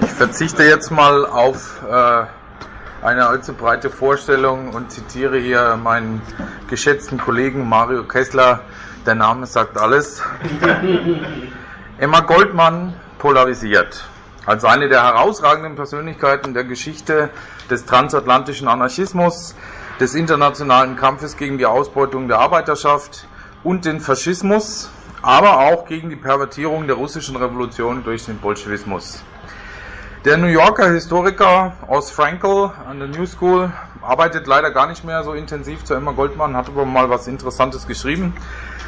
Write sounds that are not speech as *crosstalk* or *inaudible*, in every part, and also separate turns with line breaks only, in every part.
Ich verzichte jetzt mal auf äh, eine allzu breite Vorstellung und zitiere hier meinen geschätzten Kollegen Mario Kessler. Der Name sagt alles. *laughs* Emma Goldmann polarisiert. Als eine der herausragenden Persönlichkeiten der Geschichte des transatlantischen Anarchismus, des internationalen Kampfes gegen die Ausbeutung der Arbeiterschaft und den Faschismus, aber auch gegen die Pervertierung der russischen Revolution durch den Bolschewismus. Der New Yorker Historiker Oz Frankel an der New School arbeitet leider gar nicht mehr so intensiv zu Emma Goldman, hat aber mal was Interessantes geschrieben,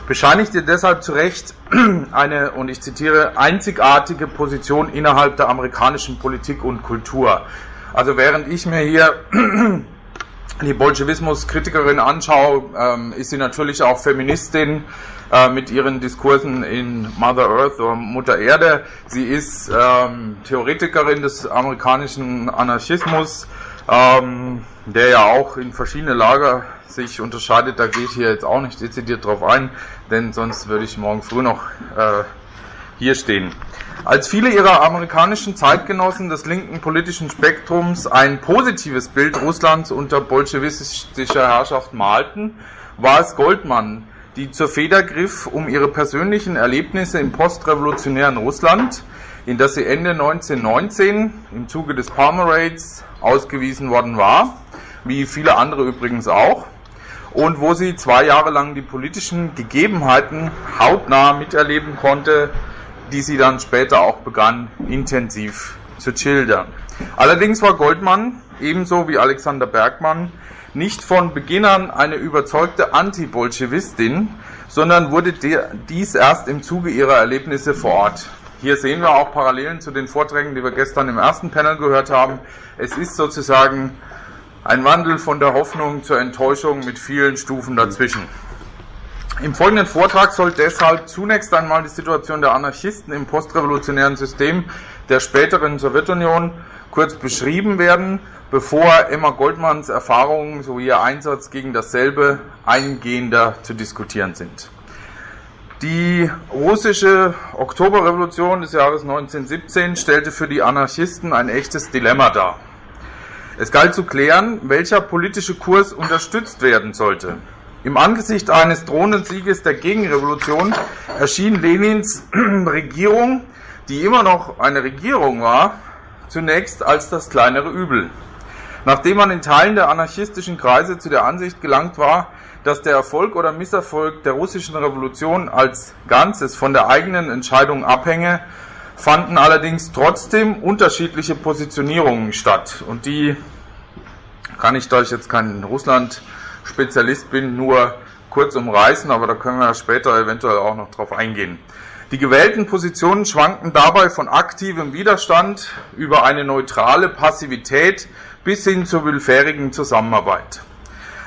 bescheinigte deshalb zu Recht *clears throat* eine, und ich zitiere, einzigartige Position innerhalb der amerikanischen Politik und Kultur. Also während ich mir hier *clears throat* die Bolschewismus-Kritikerin anschaue, ähm, ist sie natürlich auch Feministin, äh, mit ihren Diskursen in Mother Earth oder Mutter Erde. Sie ist ähm, Theoretikerin des amerikanischen Anarchismus, ähm, der ja auch in verschiedene Lager sich unterscheidet. Da gehe ich hier jetzt auch nicht dezidiert drauf ein, denn sonst würde ich morgen früh noch äh, hier stehen. Als viele ihrer amerikanischen Zeitgenossen des linken politischen Spektrums ein positives Bild Russlands unter bolschewistischer Herrschaft malten, war es Goldmann, die zur Feder griff, um ihre persönlichen Erlebnisse im postrevolutionären Russland, in das sie Ende 1919 im Zuge des Palmer Raids ausgewiesen worden war, wie viele andere übrigens auch, und wo sie zwei Jahre lang die politischen Gegebenheiten hautnah miterleben konnte, die sie dann später auch begann intensiv zu schildern. Allerdings war Goldmann, ebenso wie Alexander Bergmann, nicht von Beginn an eine überzeugte Anti-Bolschewistin, sondern wurde dies erst im Zuge ihrer Erlebnisse vor Ort. Hier sehen wir auch Parallelen zu den Vorträgen, die wir gestern im ersten Panel gehört haben. Es ist sozusagen ein Wandel von der Hoffnung zur Enttäuschung mit vielen Stufen dazwischen. Im folgenden Vortrag soll deshalb zunächst einmal die Situation der Anarchisten im postrevolutionären System der späteren Sowjetunion kurz beschrieben werden bevor Emma Goldmanns Erfahrungen sowie ihr Einsatz gegen dasselbe eingehender zu diskutieren sind. Die russische Oktoberrevolution des Jahres 1917 stellte für die Anarchisten ein echtes Dilemma dar. Es galt zu klären, welcher politische Kurs unterstützt werden sollte. Im Angesicht eines drohenden Sieges der Gegenrevolution erschien Lenins *clears throat* Regierung, die immer noch eine Regierung war, zunächst als das kleinere Übel. Nachdem man in Teilen der anarchistischen Kreise zu der Ansicht gelangt war, dass der Erfolg oder Misserfolg der russischen Revolution als Ganzes von der eigenen Entscheidung abhänge, fanden allerdings trotzdem unterschiedliche Positionierungen statt. Und die kann ich, da ich jetzt kein Russland-Spezialist bin, nur kurz umreißen, aber da können wir später eventuell auch noch drauf eingehen. Die gewählten Positionen schwankten dabei von aktivem Widerstand über eine neutrale Passivität bis hin zur willfährigen Zusammenarbeit.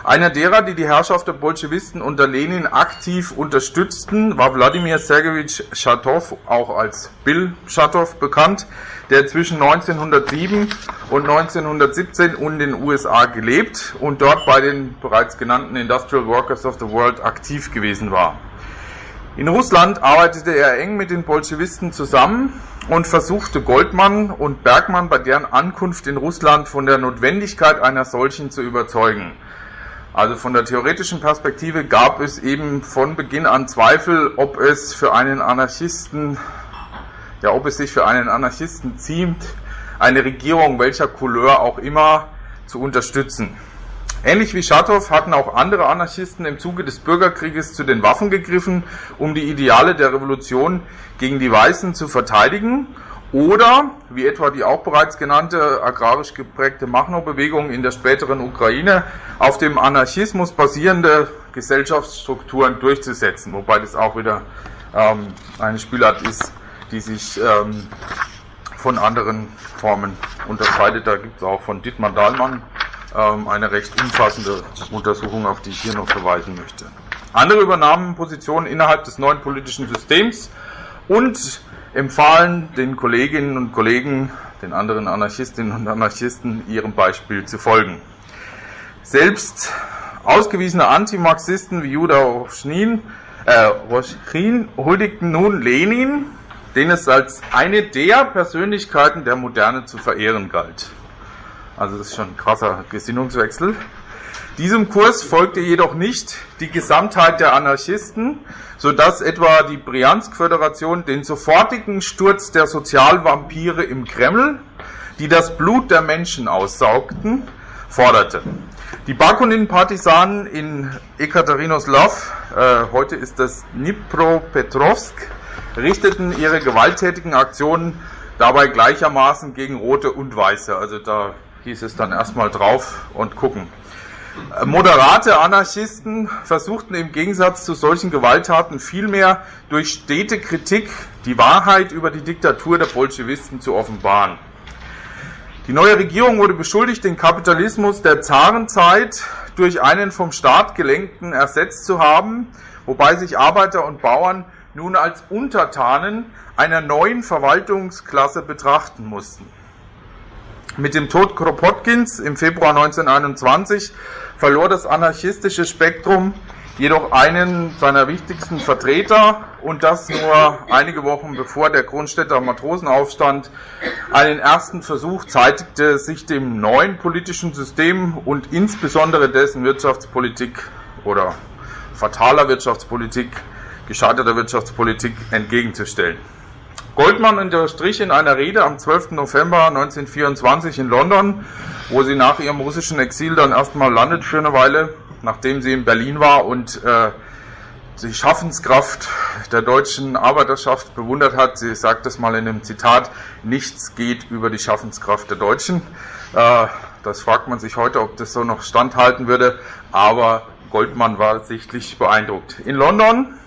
Einer derer, die die Herrschaft der Bolschewisten unter Lenin aktiv unterstützten, war Wladimir Sergejewitsch Schatow, auch als Bill Schatow bekannt, der zwischen 1907 und 1917 in den USA gelebt und dort bei den bereits genannten Industrial Workers of the World aktiv gewesen war. In Russland arbeitete er eng mit den Bolschewisten zusammen und versuchte Goldmann und Bergmann bei deren Ankunft in Russland von der Notwendigkeit einer solchen zu überzeugen. Also von der theoretischen Perspektive gab es eben von Beginn an Zweifel, ob es für einen Anarchisten, ja, ob es sich für einen Anarchisten ziemt, eine Regierung welcher Couleur auch immer zu unterstützen. Ähnlich wie Schatow hatten auch andere Anarchisten im Zuge des Bürgerkrieges zu den Waffen gegriffen, um die Ideale der Revolution gegen die Weißen zu verteidigen oder, wie etwa die auch bereits genannte agrarisch geprägte Machno-Bewegung in der späteren Ukraine, auf dem Anarchismus basierende Gesellschaftsstrukturen durchzusetzen, wobei das auch wieder ähm, eine Spielart ist, die sich ähm, von anderen Formen unterscheidet. Da gibt es auch von Dietmar Dahlmann ähm, eine recht umfassende Untersuchung, auf die ich hier noch verweisen möchte. Andere übernahmen Positionen innerhalb des neuen politischen Systems und empfahlen den Kolleginnen und Kollegen, den anderen Anarchistinnen und Anarchisten, ihrem Beispiel zu folgen. Selbst ausgewiesene Antimarxisten wie Judah Roschnin, äh, Roschin huldigten nun Lenin, den es als eine der Persönlichkeiten der Moderne zu verehren galt. Also das ist schon ein krasser Gesinnungswechsel. Diesem Kurs folgte jedoch nicht die Gesamtheit der Anarchisten, so dass etwa die Briansk-Föderation den sofortigen Sturz der Sozialvampire im Kreml, die das Blut der Menschen aussaugten, forderte. Die Bakunin-Partisanen in Ekaterinoslav, äh, heute ist das Dnipropetrovsk, richteten ihre gewalttätigen Aktionen dabei gleichermaßen gegen Rote und Weiße. Also da hieß es dann erstmal drauf und gucken. Moderate Anarchisten versuchten im Gegensatz zu solchen Gewalttaten vielmehr durch stete Kritik die Wahrheit über die Diktatur der Bolschewisten zu offenbaren. Die neue Regierung wurde beschuldigt, den Kapitalismus der Zarenzeit durch einen vom Staat gelenkten ersetzt zu haben, wobei sich Arbeiter und Bauern nun als Untertanen einer neuen Verwaltungsklasse betrachten mussten. Mit dem Tod Kropotkins im Februar 1921 verlor das anarchistische Spektrum jedoch einen seiner wichtigsten Vertreter und das nur einige Wochen bevor der Kronstädter Matrosenaufstand einen ersten Versuch zeitigte, sich dem neuen politischen System und insbesondere dessen Wirtschaftspolitik oder fataler Wirtschaftspolitik, gescheiterter Wirtschaftspolitik entgegenzustellen. Goldman unterstrich in einer Rede am 12. November 1924 in London, wo sie nach ihrem russischen Exil dann erstmal landet für eine Weile, nachdem sie in Berlin war und äh, die Schaffenskraft der deutschen Arbeiterschaft bewundert hat. Sie sagt das mal in einem Zitat, nichts geht über die Schaffenskraft der Deutschen. Äh, das fragt man sich heute, ob das so noch standhalten würde, aber Goldman war sichtlich beeindruckt. In London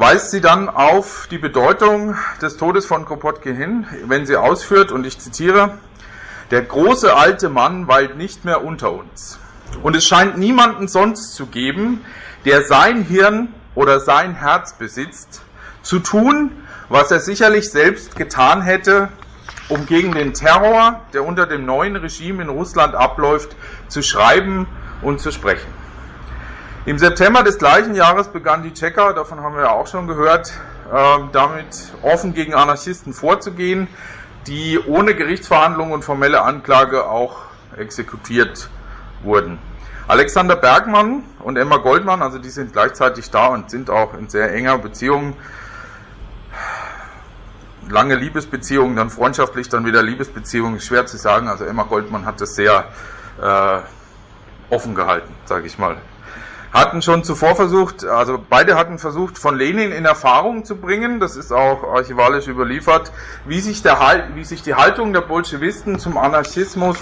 weist sie dann auf die Bedeutung des Todes von Kropotkin hin, wenn sie ausführt, und ich zitiere, der große alte Mann weilt nicht mehr unter uns. Und es scheint niemanden sonst zu geben, der sein Hirn oder sein Herz besitzt, zu tun, was er sicherlich selbst getan hätte, um gegen den Terror, der unter dem neuen Regime in Russland abläuft, zu schreiben und zu sprechen. Im September des gleichen Jahres begann die Tschecher, davon haben wir ja auch schon gehört, ähm, damit offen gegen Anarchisten vorzugehen, die ohne Gerichtsverhandlungen und formelle Anklage auch exekutiert wurden. Alexander Bergmann und Emma Goldmann, also die sind gleichzeitig da und sind auch in sehr enger Beziehung. Lange Liebesbeziehungen, dann freundschaftlich, dann wieder Liebesbeziehungen, schwer zu sagen. Also Emma Goldmann hat das sehr äh, offen gehalten, sage ich mal hatten schon zuvor versucht, also beide hatten versucht, von Lenin in Erfahrung zu bringen, das ist auch archivalisch überliefert, wie sich, der, wie sich die Haltung der Bolschewisten zum Anarchismus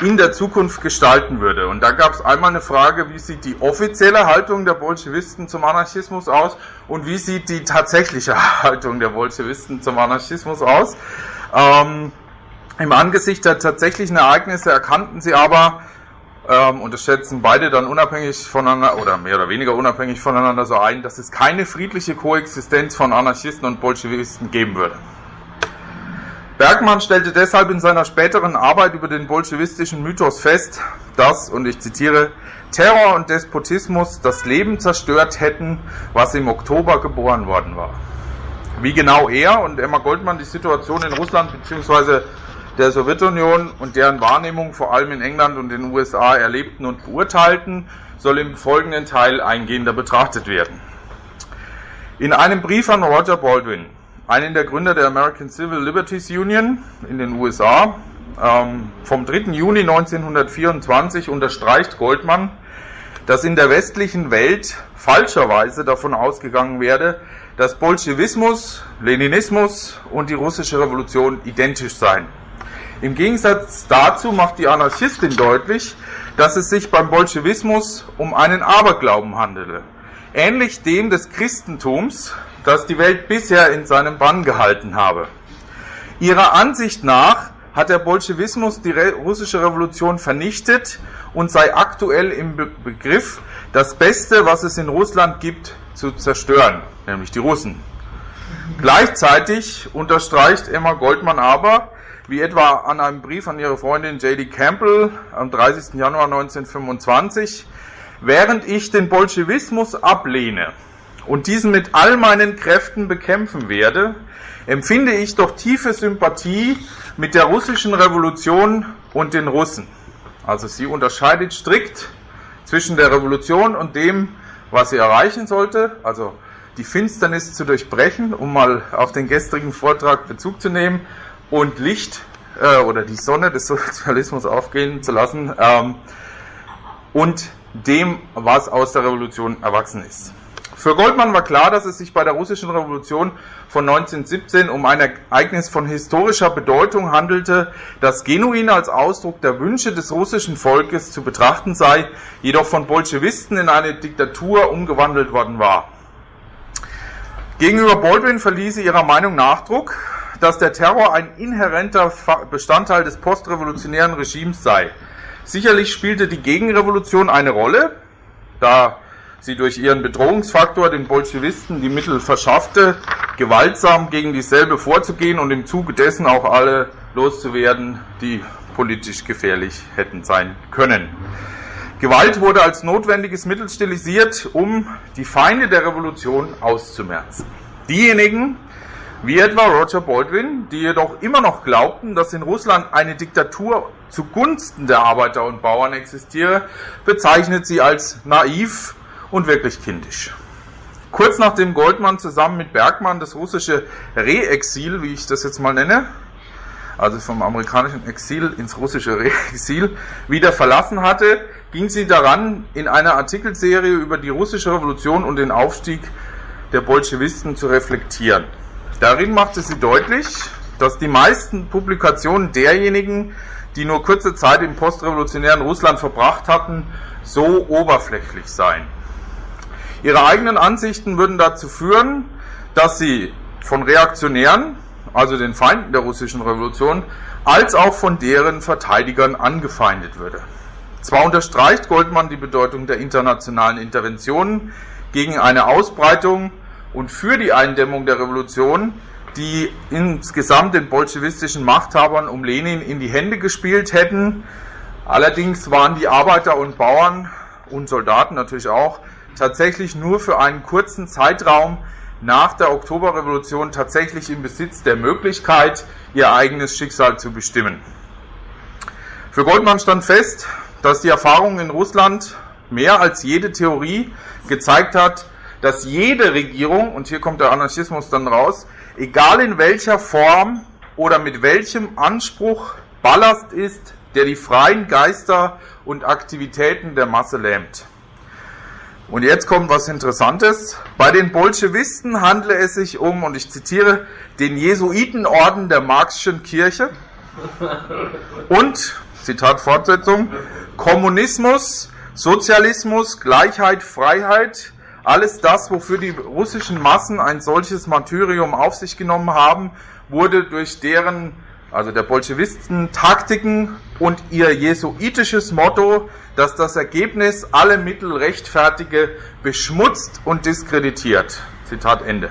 in der Zukunft gestalten würde. Und da gab es einmal eine Frage, wie sieht die offizielle Haltung der Bolschewisten zum Anarchismus aus und wie sieht die tatsächliche *laughs* Haltung der Bolschewisten zum Anarchismus aus. Ähm, Im Angesicht der tatsächlichen Ereignisse erkannten sie aber, ähm, und das schätzen beide dann unabhängig voneinander oder mehr oder weniger unabhängig voneinander so ein, dass es keine friedliche Koexistenz von Anarchisten und Bolschewisten geben würde. Bergmann stellte deshalb in seiner späteren Arbeit über den bolschewistischen Mythos fest, dass, und ich zitiere, Terror und Despotismus das Leben zerstört hätten, was im Oktober geboren worden war. Wie genau er und Emma Goldmann die Situation in Russland bzw der Sowjetunion und deren Wahrnehmung vor allem in England und den USA erlebten und beurteilten, soll im folgenden Teil eingehender betrachtet werden. In einem Brief an Roger Baldwin, einen der Gründer der American Civil Liberties Union in den USA, ähm, vom 3. Juni 1924 unterstreicht Goldman, dass in der westlichen Welt falscherweise davon ausgegangen werde, dass Bolschewismus, Leninismus und die russische Revolution identisch seien. Im Gegensatz dazu macht die Anarchistin deutlich, dass es sich beim Bolschewismus um einen Aberglauben handele, ähnlich dem des Christentums, das die Welt bisher in seinem Bann gehalten habe. Ihrer Ansicht nach hat der Bolschewismus die russische Revolution vernichtet und sei aktuell im Begriff, das Beste, was es in Russland gibt, zu zerstören, nämlich die Russen. Gleichzeitig unterstreicht Emma Goldmann aber, wie etwa an einem Brief an ihre Freundin J.D. Campbell am 30. Januar 1925, während ich den Bolschewismus ablehne und diesen mit all meinen Kräften bekämpfen werde, empfinde ich doch tiefe Sympathie mit der russischen Revolution und den Russen. Also sie unterscheidet strikt zwischen der Revolution und dem, was sie erreichen sollte, also die Finsternis zu durchbrechen, um mal auf den gestrigen Vortrag Bezug zu nehmen, und Licht äh, oder die Sonne des Sozialismus aufgehen zu lassen ähm, und dem, was aus der Revolution erwachsen ist. Für Goldman war klar, dass es sich bei der russischen Revolution von 1917 um ein Ereignis von historischer Bedeutung handelte, das genuin als Ausdruck der Wünsche des russischen Volkes zu betrachten sei, jedoch von Bolschewisten in eine Diktatur umgewandelt worden war. Gegenüber Baldwin verließ sie ihrer Meinung Nachdruck, dass der Terror ein inhärenter Bestandteil des postrevolutionären Regimes sei. Sicherlich spielte die Gegenrevolution eine Rolle, da sie durch ihren Bedrohungsfaktor den Bolschewisten die Mittel verschaffte, gewaltsam gegen dieselbe vorzugehen und im Zuge dessen auch alle loszuwerden, die politisch gefährlich hätten sein können. Gewalt wurde als notwendiges Mittel stilisiert, um die Feinde der Revolution auszumerzen. Diejenigen, wie etwa Roger Baldwin, die jedoch immer noch glaubten, dass in Russland eine Diktatur zugunsten der Arbeiter und Bauern existiere, bezeichnet sie als naiv und wirklich kindisch. Kurz nachdem Goldman zusammen mit Bergmann das russische Re-Exil, wie ich das jetzt mal nenne, also vom amerikanischen Exil ins russische Re-Exil, wieder verlassen hatte, ging sie daran, in einer Artikelserie über die russische Revolution und den Aufstieg der Bolschewisten zu reflektieren. Darin machte sie deutlich, dass die meisten Publikationen derjenigen, die nur kurze Zeit im postrevolutionären Russland verbracht hatten, so oberflächlich seien. Ihre eigenen Ansichten würden dazu führen, dass sie von Reaktionären, also den Feinden der russischen Revolution, als auch von deren Verteidigern angefeindet würde. Zwar unterstreicht Goldman die Bedeutung der internationalen Interventionen gegen eine Ausbreitung und für die Eindämmung der Revolution, die insgesamt den bolschewistischen Machthabern um Lenin in die Hände gespielt hätten. Allerdings waren die Arbeiter und Bauern und Soldaten natürlich auch tatsächlich nur für einen kurzen Zeitraum nach der Oktoberrevolution tatsächlich im Besitz der Möglichkeit, ihr eigenes Schicksal zu bestimmen. Für Goldman stand fest, dass die Erfahrung in Russland mehr als jede Theorie gezeigt hat, dass jede Regierung, und hier kommt der Anarchismus dann raus, egal in welcher Form oder mit welchem Anspruch Ballast ist, der die freien Geister und Aktivitäten der Masse lähmt. Und jetzt kommt was Interessantes. Bei den Bolschewisten handle es sich um, und ich zitiere, den Jesuitenorden der Marxischen Kirche *laughs* und, Zitat Fortsetzung, Kommunismus, Sozialismus, Gleichheit, Freiheit, alles das, wofür die russischen Massen ein solches Martyrium auf sich genommen haben, wurde durch deren also der Bolschewisten, Taktiken und ihr jesuitisches Motto, dass das Ergebnis alle Mittel rechtfertige, beschmutzt und diskreditiert. Zitat Ende.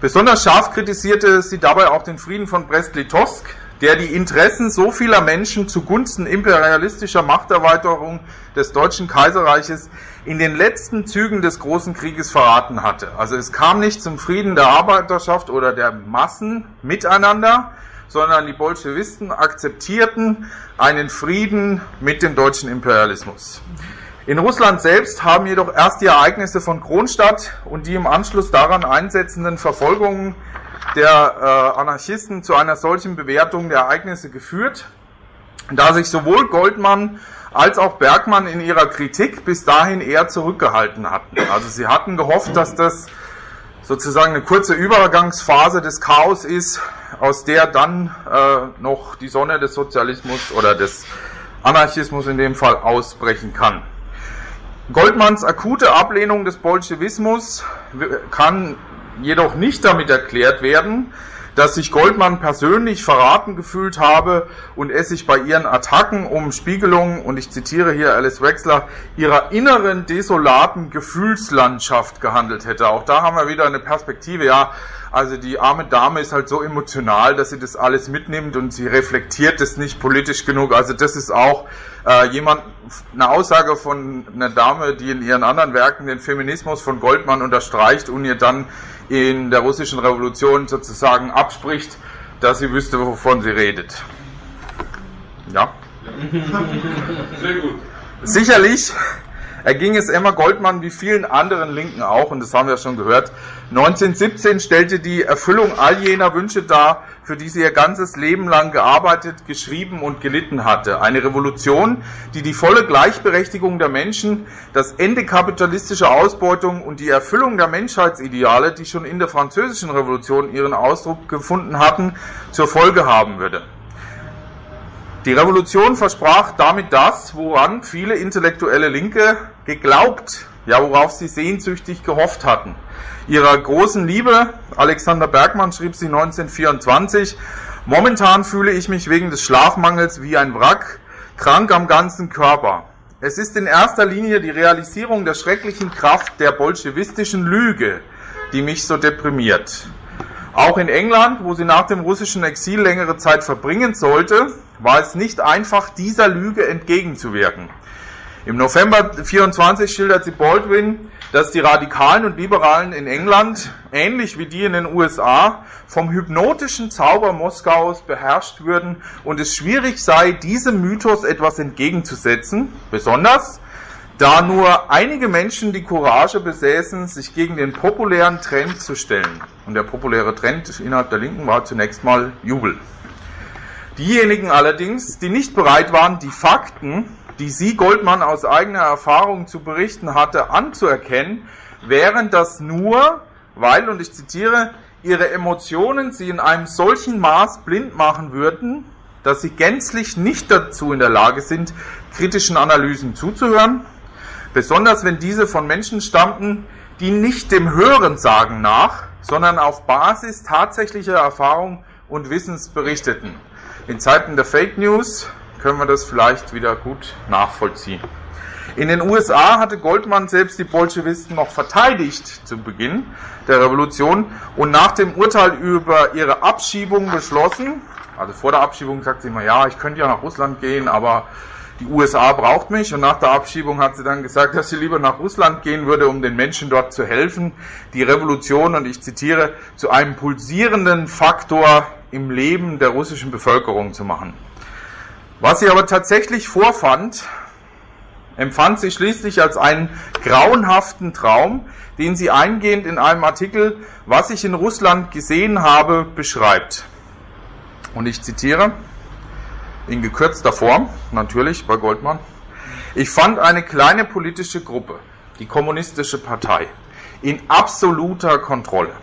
Besonders scharf kritisierte sie dabei auch den Frieden von Brest-Litovsk, der die Interessen so vieler Menschen zugunsten imperialistischer Machterweiterung des Deutschen Kaiserreiches in den letzten Zügen des Großen Krieges verraten hatte. Also es kam nicht zum Frieden der Arbeiterschaft oder der Massen miteinander, sondern die Bolschewisten akzeptierten einen Frieden mit dem deutschen Imperialismus. In Russland selbst haben jedoch erst die Ereignisse von Kronstadt und die im Anschluss daran einsetzenden Verfolgungen der äh, Anarchisten zu einer solchen Bewertung der Ereignisse geführt, da sich sowohl Goldmann als auch Bergmann in ihrer Kritik bis dahin eher zurückgehalten hatten. Also sie hatten gehofft, dass das sozusagen eine kurze Übergangsphase des Chaos ist, aus der dann äh, noch die Sonne des Sozialismus oder des Anarchismus in dem Fall ausbrechen kann. Goldmanns akute Ablehnung des Bolschewismus kann jedoch nicht damit erklärt werden, dass sich Goldman persönlich verraten gefühlt habe und es sich bei ihren Attacken um Spiegelung, und ich zitiere hier Alice Wexler, ihrer inneren desolaten Gefühlslandschaft gehandelt hätte. Auch da haben wir wieder eine Perspektive, ja, also die arme Dame ist halt so emotional, dass sie das alles mitnimmt und sie reflektiert es nicht politisch genug. Also das ist auch äh, jemand, eine Aussage von einer Dame, die in ihren anderen Werken den Feminismus von Goldmann unterstreicht und ihr dann in der russischen Revolution sozusagen abspricht, dass sie wüsste, wovon sie redet. Ja. *laughs* Sehr gut. Sicherlich erging es Emma Goldmann wie vielen anderen Linken auch, und das haben wir schon gehört. 1917 stellte die Erfüllung all jener Wünsche dar, für die sie ihr ganzes Leben lang gearbeitet, geschrieben und gelitten hatte. Eine Revolution, die die volle Gleichberechtigung der Menschen, das Ende kapitalistischer Ausbeutung und die Erfüllung der Menschheitsideale, die schon in der französischen Revolution ihren Ausdruck gefunden hatten, zur Folge haben würde. Die Revolution versprach damit das, woran viele intellektuelle Linke geglaubt, ja worauf sie sehnsüchtig gehofft hatten. Ihrer großen Liebe, Alexander Bergmann schrieb sie 1924, Momentan fühle ich mich wegen des Schlafmangels wie ein Wrack, krank am ganzen Körper. Es ist in erster Linie die Realisierung der schrecklichen Kraft der bolschewistischen Lüge, die mich so deprimiert. Auch in England, wo sie nach dem russischen Exil längere Zeit verbringen sollte, war es nicht einfach, dieser Lüge entgegenzuwirken. Im November 24 schildert sie Baldwin, dass die Radikalen und Liberalen in England, ähnlich wie die in den USA, vom hypnotischen Zauber Moskaus beherrscht würden und es schwierig sei, diesem Mythos etwas entgegenzusetzen, besonders da nur einige Menschen die Courage besäßen, sich gegen den populären Trend zu stellen. Und der populäre Trend innerhalb der Linken war zunächst mal Jubel. Diejenigen allerdings, die nicht bereit waren, die Fakten, die sie Goldmann aus eigener Erfahrung zu berichten hatte, anzuerkennen, wären das nur, weil, und ich zitiere, ihre Emotionen sie in einem solchen Maß blind machen würden, dass sie gänzlich nicht dazu in der Lage sind, kritischen Analysen zuzuhören, besonders wenn diese von Menschen stammten, die nicht dem Hörensagen nach, sondern auf Basis tatsächlicher Erfahrung und Wissens berichteten. In Zeiten der Fake News können wir das vielleicht wieder gut nachvollziehen. In den USA hatte Goldman selbst die Bolschewisten noch verteidigt zu Beginn der Revolution und nach dem Urteil über ihre Abschiebung beschlossen, also vor der Abschiebung sagt sie immer, ja, ich könnte ja nach Russland gehen, aber die USA braucht mich und nach der Abschiebung hat sie dann gesagt, dass sie lieber nach Russland gehen würde, um den Menschen dort zu helfen, die Revolution, und ich zitiere, zu einem pulsierenden Faktor im Leben der russischen Bevölkerung zu machen. Was sie aber tatsächlich vorfand, empfand sie schließlich als einen grauenhaften Traum, den sie eingehend in einem Artikel, was ich in Russland gesehen habe, beschreibt. Und ich zitiere in gekürzter Form, natürlich bei Goldmann. Ich fand eine kleine politische Gruppe, die Kommunistische Partei, in absoluter Kontrolle,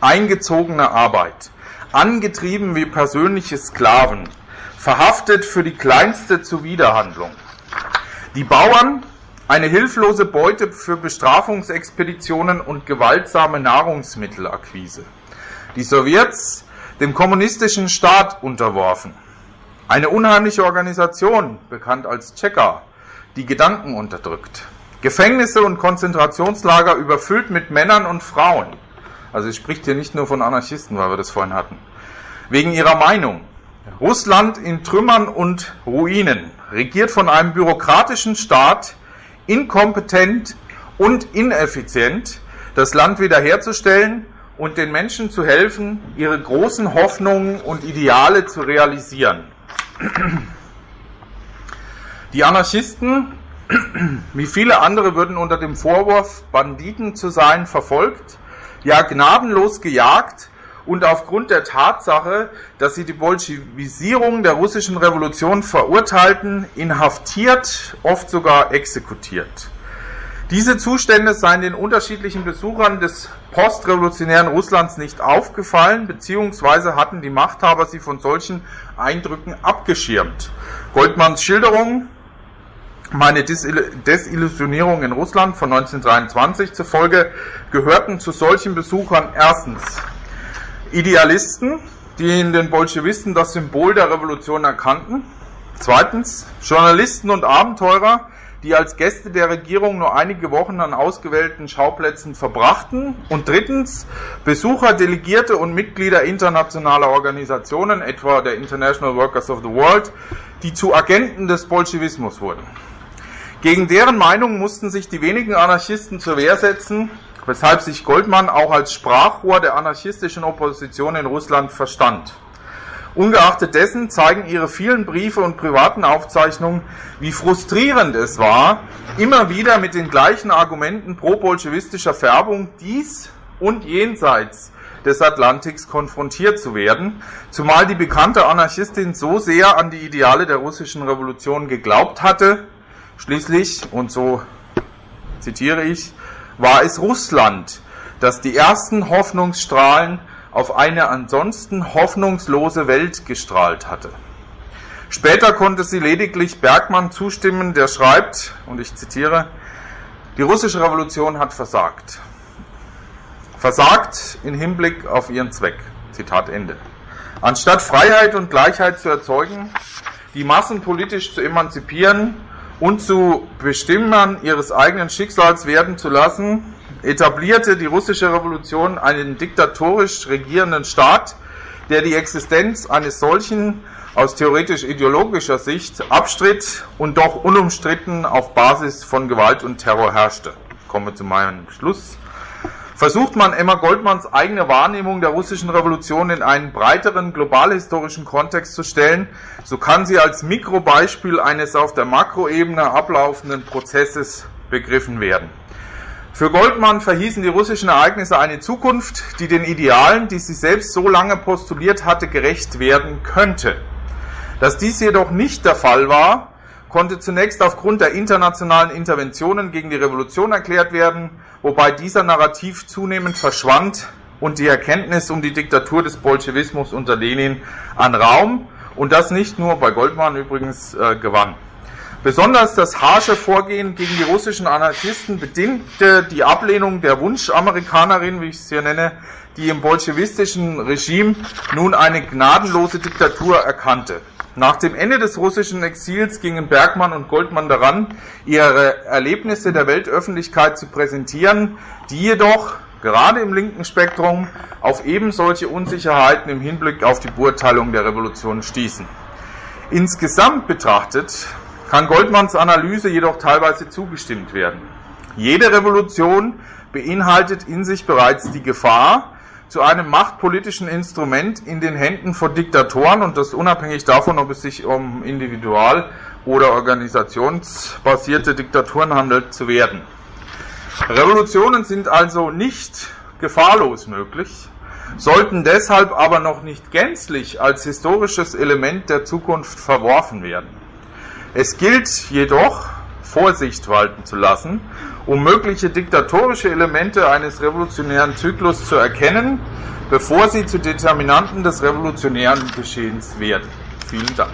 eingezogene Arbeit, angetrieben wie persönliche Sklaven, verhaftet für die kleinste Zuwiderhandlung. Die Bauern eine hilflose Beute für Bestrafungsexpeditionen und gewaltsame Nahrungsmittelakquise. Die Sowjets dem kommunistischen Staat unterworfen. Eine unheimliche Organisation, bekannt als Checker, die Gedanken unterdrückt. Gefängnisse und Konzentrationslager überfüllt mit Männern und Frauen. Also es spricht hier nicht nur von Anarchisten, weil wir das vorhin hatten. Wegen ihrer Meinung. Russland in Trümmern und Ruinen, regiert von einem bürokratischen Staat, inkompetent und ineffizient, das Land wiederherzustellen und den Menschen zu helfen, ihre großen Hoffnungen und Ideale zu realisieren. Die Anarchisten, *clears throat* wie viele andere, würden unter dem Vorwurf, Banditen zu sein, verfolgt ja gnadenlos gejagt und aufgrund der Tatsache, dass sie die Bolschewisierung der russischen Revolution verurteilten, inhaftiert, oft sogar exekutiert. Diese Zustände seien den unterschiedlichen Besuchern des postrevolutionären Russlands nicht aufgefallen, beziehungsweise hatten die Machthaber sie von solchen Eindrücken abgeschirmt. Goldmanns Schilderung meine Desillusionierung in Russland von 1923 zufolge gehörten zu solchen Besuchern erstens Idealisten, die in den Bolschewisten das Symbol der Revolution erkannten, zweitens Journalisten und Abenteurer, die als Gäste der Regierung nur einige Wochen an ausgewählten Schauplätzen verbrachten. Und drittens Besucher, Delegierte und Mitglieder internationaler Organisationen, etwa der International Workers of the World, die zu Agenten des Bolschewismus wurden. Gegen deren Meinung mussten sich die wenigen Anarchisten zur Wehr setzen, weshalb sich Goldmann auch als Sprachrohr der anarchistischen Opposition in Russland verstand. Ungeachtet dessen zeigen ihre vielen Briefe und privaten Aufzeichnungen, wie frustrierend es war, immer wieder mit den gleichen Argumenten pro-bolschewistischer Färbung dies und jenseits des Atlantiks konfrontiert zu werden, zumal die bekannte Anarchistin so sehr an die Ideale der russischen Revolution geglaubt hatte, schließlich, und so zitiere ich, war es Russland, das die ersten Hoffnungsstrahlen auf eine ansonsten hoffnungslose Welt gestrahlt hatte. Später konnte sie lediglich Bergmann zustimmen, der schreibt, und ich zitiere, die russische Revolution hat versagt. Versagt im Hinblick auf ihren Zweck. Zitat Ende. Anstatt Freiheit und Gleichheit zu erzeugen, die Massen politisch zu emanzipieren und zu Bestimmern ihres eigenen Schicksals werden zu lassen, etablierte die russische Revolution einen diktatorisch regierenden Staat, der die Existenz eines solchen aus theoretisch-ideologischer Sicht abstritt und doch unumstritten auf Basis von Gewalt und Terror herrschte. Ich komme zu meinem Schluss. Versucht man Emma Goldmanns eigene Wahrnehmung der russischen Revolution in einen breiteren globalhistorischen Kontext zu stellen, so kann sie als Mikrobeispiel eines auf der Makroebene ablaufenden Prozesses begriffen werden. Für Goldmann verhießen die russischen Ereignisse eine Zukunft, die den Idealen, die sie selbst so lange postuliert hatte, gerecht werden könnte. Dass dies jedoch nicht der Fall war, konnte zunächst aufgrund der internationalen Interventionen gegen die Revolution erklärt werden, wobei dieser Narrativ zunehmend verschwand und die Erkenntnis um die Diktatur des Bolschewismus unter Lenin an Raum und das nicht nur bei Goldmann übrigens äh, gewann. Besonders das harsche Vorgehen gegen die russischen Anarchisten bedingte die Ablehnung der Wunschamerikanerin, wie ich es hier nenne, die im bolschewistischen Regime nun eine gnadenlose Diktatur erkannte. Nach dem Ende des russischen Exils gingen Bergmann und Goldmann daran, ihre Erlebnisse der Weltöffentlichkeit zu präsentieren, die jedoch gerade im linken Spektrum auf eben solche Unsicherheiten im Hinblick auf die Beurteilung der Revolution stießen. Insgesamt betrachtet kann Goldmanns Analyse jedoch teilweise zugestimmt werden. Jede Revolution beinhaltet in sich bereits die Gefahr, zu einem machtpolitischen Instrument in den Händen von Diktatoren und das unabhängig davon, ob es sich um individual- oder organisationsbasierte Diktaturen handelt, zu werden. Revolutionen sind also nicht gefahrlos möglich, sollten deshalb aber noch nicht gänzlich als historisches Element der Zukunft verworfen werden. Es gilt jedoch, Vorsicht walten zu lassen, um mögliche diktatorische Elemente eines revolutionären Zyklus zu erkennen, bevor sie zu Determinanten des revolutionären Geschehens werden. Vielen Dank.